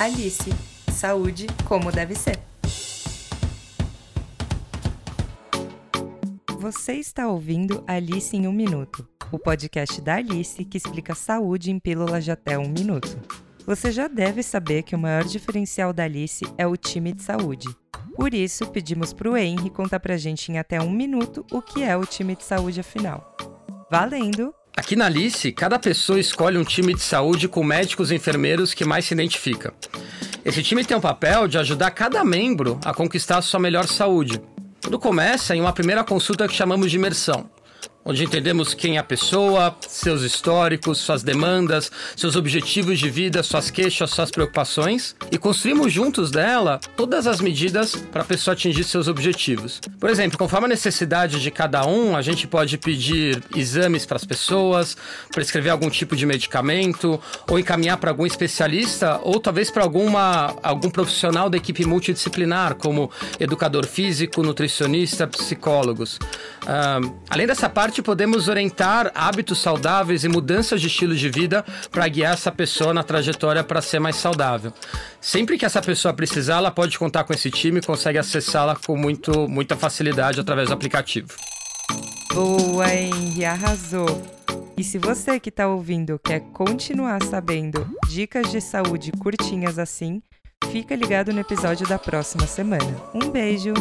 Alice. Saúde como deve ser. Você está ouvindo Alice em um Minuto, o podcast da Alice que explica saúde em pílulas de até um minuto. Você já deve saber que o maior diferencial da Alice é o time de saúde. Por isso, pedimos para o Henry contar pra gente em até um minuto o que é o time de saúde afinal. Valendo! Aqui na Alice, cada pessoa escolhe um time de saúde com médicos e enfermeiros que mais se identifica. Esse time tem o papel de ajudar cada membro a conquistar a sua melhor saúde. Tudo começa em uma primeira consulta que chamamos de imersão onde entendemos quem é a pessoa, seus históricos, suas demandas, seus objetivos de vida, suas queixas, suas preocupações e construímos juntos dela todas as medidas para a pessoa atingir seus objetivos. Por exemplo, conforme a necessidade de cada um, a gente pode pedir exames para as pessoas, prescrever algum tipo de medicamento ou encaminhar para algum especialista ou talvez para alguma algum profissional da equipe multidisciplinar, como educador físico, nutricionista, psicólogos. Uh, além dessa parte parte, podemos orientar hábitos saudáveis e mudanças de estilo de vida para guiar essa pessoa na trajetória para ser mais saudável. Sempre que essa pessoa precisar, ela pode contar com esse time e consegue acessá-la com muito, muita facilidade através do aplicativo. Boa, Henry, arrasou! E se você que está ouvindo quer continuar sabendo dicas de saúde curtinhas assim, fica ligado no episódio da próxima semana. Um beijo!